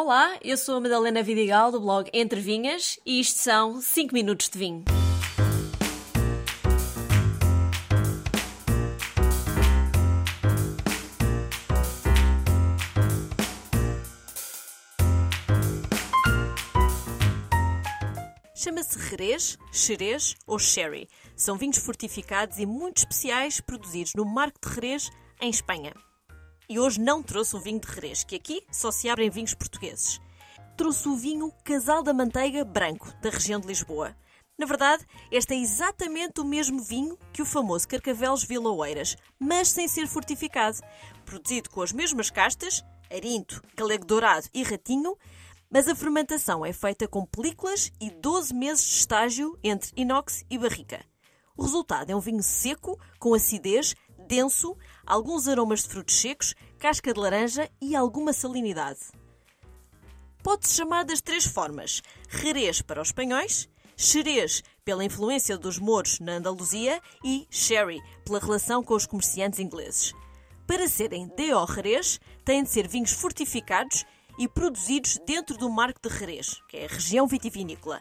Olá, eu sou a Madalena Vidigal do blog Entre Vinhas e isto são 5 minutos de vinho. Chama-se Jerez, Xerez ou Sherry. São vinhos fortificados e muito especiais produzidos no Marco de Jerez, em Espanha. E hoje não trouxe o vinho de Jerez, que aqui só se abrem vinhos portugueses. Trouxe o vinho Casal da Manteiga Branco, da região de Lisboa. Na verdade, este é exatamente o mesmo vinho que o famoso Carcavelos Vila Oeiras, mas sem ser fortificado. Produzido com as mesmas castas, arinto, galego dourado e ratinho, mas a fermentação é feita com películas e 12 meses de estágio entre inox e barrica. O resultado é um vinho seco, com acidez, denso, alguns aromas de frutos secos, casca de laranja e alguma salinidade. Pode-se chamar das três formas: Jerez para os espanhóis, Xerez pela influência dos mouros na Andaluzia e Sherry pela relação com os comerciantes ingleses. Para serem D.O. Jerez, têm de ser vinhos fortificados e produzidos dentro do Marco de Jerez, que é a região vitivinícola.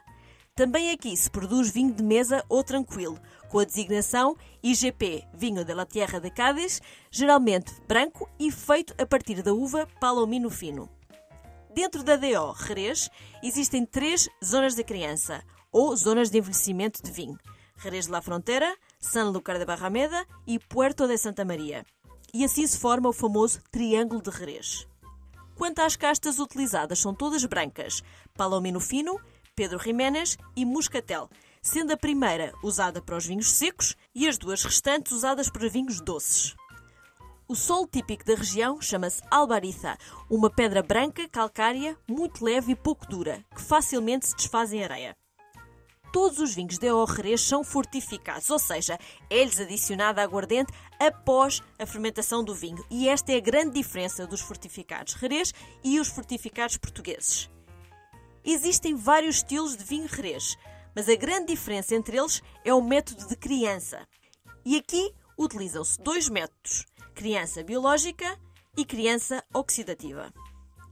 Também aqui se produz vinho de mesa ou tranquilo, com a designação IGP Vinho de la Tierra de Cádiz, geralmente branco e feito a partir da uva Palomino Fino. Dentro da DO Jerez existem três zonas de criança, ou zonas de envelhecimento de vinho. Jerez de la Frontera, Sanlúcar de Barrameda e Puerto de Santa Maria. E assim se forma o famoso Triângulo de Jerez. Quanto às castas utilizadas, são todas brancas: Palomino Fino, Pedro Jiménez e Muscatel, sendo a primeira usada para os vinhos secos e as duas restantes usadas para vinhos doces. O solo típico da região chama-se albariza, uma pedra branca, calcária, muito leve e pouco dura, que facilmente se desfaz em areia. Todos os vinhos de Jerez são fortificados, ou seja, é-lhes adicionada aguardente após a fermentação do vinho. E esta é a grande diferença dos fortificados Jerez e os fortificados portugueses. Existem vários estilos de vinho Jerez, mas a grande diferença entre eles é o método de criança. E aqui utilizam-se dois métodos: criança biológica e criança oxidativa.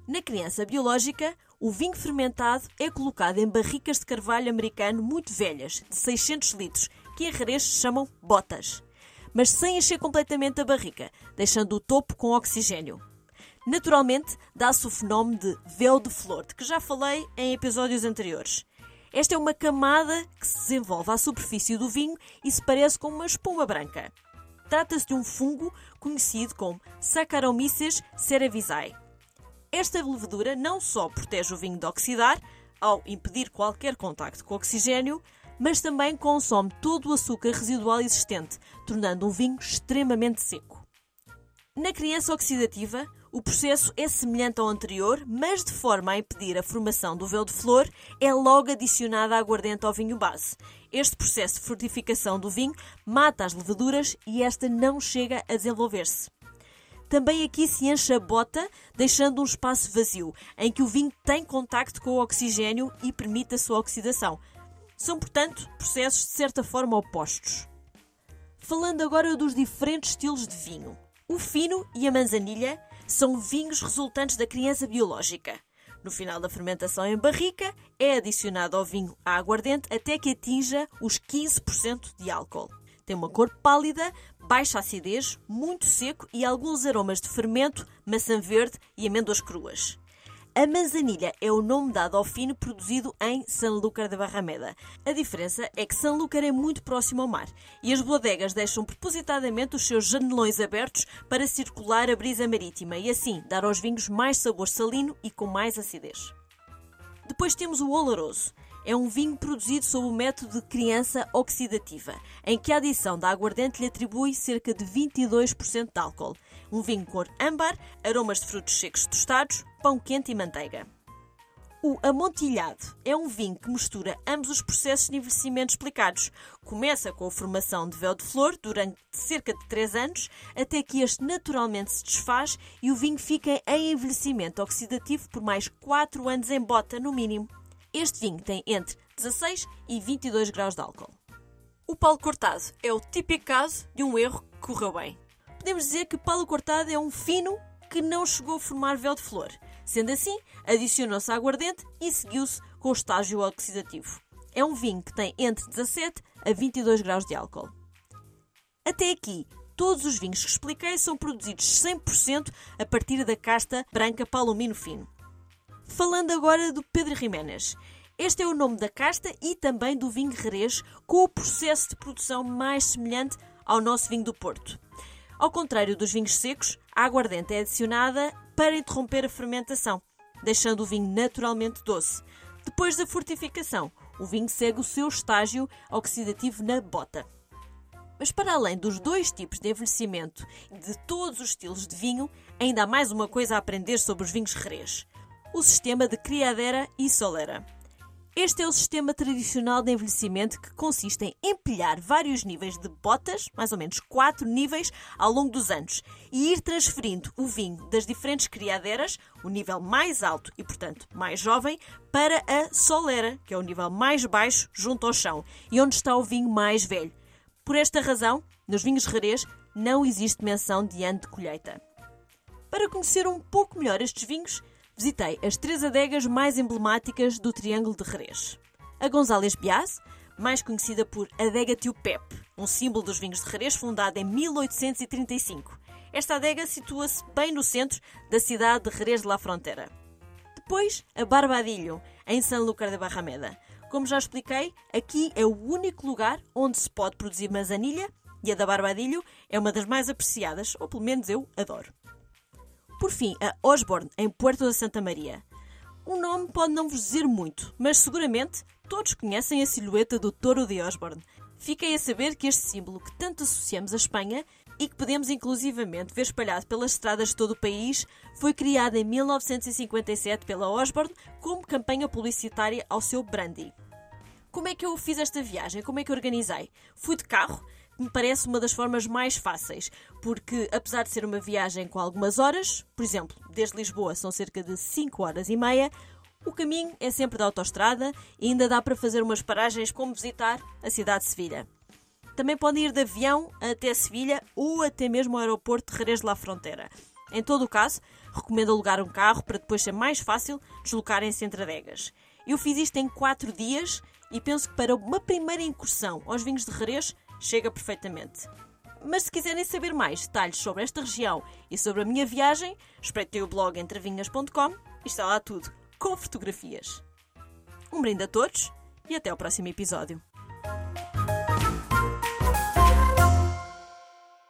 Na criança biológica, o vinho fermentado é colocado em barricas de carvalho americano muito velhas, de 600 litros, que em Jerez chamam botas, mas sem encher completamente a barrica, deixando o topo com oxigênio. Naturalmente, dá-se o fenómeno de véu de flor, de que já falei em episódios anteriores. Esta é uma camada que se desenvolve à superfície do vinho e se parece com uma espuma branca. Trata-se de um fungo conhecido como Saccharomyces cerevisiae. Esta levedura não só protege o vinho de oxidar, ao impedir qualquer contacto com oxigênio, mas também consome todo o açúcar residual existente, tornando um vinho extremamente seco. Na criança oxidativa, o processo é semelhante ao anterior, mas de forma a impedir a formação do véu de flor, é logo adicionada a aguardente ao vinho base. Este processo de fortificação do vinho mata as leveduras e esta não chega a desenvolver-se. Também aqui se enche a bota, deixando um espaço vazio, em que o vinho tem contacto com o oxigênio e permite a sua oxidação. São, portanto, processos de certa forma opostos. Falando agora dos diferentes estilos de vinho. O fino e a manzanilha são vinhos resultantes da criança biológica. No final da fermentação em barrica, é adicionado ao vinho a aguardente até que atinja os 15% de álcool. Tem uma cor pálida, baixa acidez, muito seco e alguns aromas de fermento, maçã verde e amêndoas cruas. A manzanilha é o nome dado ao fino produzido em Sanlúcar de Barrameda. A diferença é que Sanlúcar é muito próximo ao mar e as bodegas deixam propositadamente os seus janelões abertos para circular a brisa marítima e assim dar aos vinhos mais sabor salino e com mais acidez. Depois temos o Oloroso é um vinho produzido sob o método de criança oxidativa, em que a adição da aguardente lhe atribui cerca de 22% de álcool. Um vinho cor âmbar, aromas de frutos secos tostados, pão quente e manteiga. O amontilhado é um vinho que mistura ambos os processos de envelhecimento explicados. Começa com a formação de véu de flor durante cerca de 3 anos, até que este naturalmente se desfaz e o vinho fica em envelhecimento oxidativo por mais 4 anos em bota, no mínimo. Este vinho tem entre 16 e 22 graus de álcool. O Paulo Cortado é o típico caso de um erro que correu bem. Podemos dizer que Paulo Cortado é um fino que não chegou a formar véu de flor. Sendo assim, adicionou-se a aguardente e seguiu-se com o estágio oxidativo. É um vinho que tem entre 17 a 22 graus de álcool. Até aqui, todos os vinhos que expliquei são produzidos 100% a partir da casta branca palomino fino. Falando agora do Pedro Jiménez. Este é o nome da casta e também do vinho Jerez, com o processo de produção mais semelhante ao nosso vinho do Porto. Ao contrário dos vinhos secos, a aguardente é adicionada para interromper a fermentação, deixando o vinho naturalmente doce. Depois da fortificação, o vinho segue o seu estágio oxidativo na bota. Mas para além dos dois tipos de envelhecimento e de todos os estilos de vinho, ainda há mais uma coisa a aprender sobre os vinhos Jerez. O sistema de criadera e solera. Este é o sistema tradicional de envelhecimento que consiste em empilhar vários níveis de botas, mais ou menos quatro níveis, ao longo dos anos, e ir transferindo o vinho das diferentes criaderas, o nível mais alto e, portanto, mais jovem, para a solera, que é o nível mais baixo, junto ao chão, e onde está o vinho mais velho. Por esta razão, nos vinhos rarês não existe menção de ano de colheita. Para conhecer um pouco melhor estes vinhos, visitei as três adegas mais emblemáticas do Triângulo de Jerez. A González Bias, mais conhecida por Adega Tio Pepe, um símbolo dos vinhos de Jerez fundada em 1835. Esta adega situa-se bem no centro da cidade de Jerez de la Frontera. Depois, a Barbadillo, em Sanlúcar de Barrameda. Como já expliquei, aqui é o único lugar onde se pode produzir manzanilha e a da Barbadillo é uma das mais apreciadas, ou pelo menos eu adoro. Por fim, a Osborne, em Puerto da Santa Maria. O nome pode não vos dizer muito, mas seguramente todos conhecem a silhueta do touro de Osborne. Fiquei a saber que este símbolo que tanto associamos à Espanha e que podemos inclusivamente ver espalhado pelas estradas de todo o país, foi criado em 1957 pela Osborne como campanha publicitária ao seu brandy. Como é que eu fiz esta viagem? Como é que organizei? Fui de carro, me parece uma das formas mais fáceis, porque apesar de ser uma viagem com algumas horas, por exemplo, desde Lisboa são cerca de 5 horas e meia, o caminho é sempre da autoestrada e ainda dá para fazer umas paragens como visitar a cidade de Sevilha. Também podem ir de avião até Sevilha ou até mesmo ao aeroporto de Jerez de la Frontera. Em todo o caso, recomendo alugar um carro para depois ser mais fácil deslocarem-se entre adegas. Eu fiz isto em 4 dias e penso que para uma primeira incursão aos vinhos de Jerez chega perfeitamente. Mas se quiserem saber mais detalhes sobre esta região e sobre a minha viagem, espreitei o blog entrevinhas.com e está lá tudo, com fotografias. Um brinde a todos e até ao próximo episódio.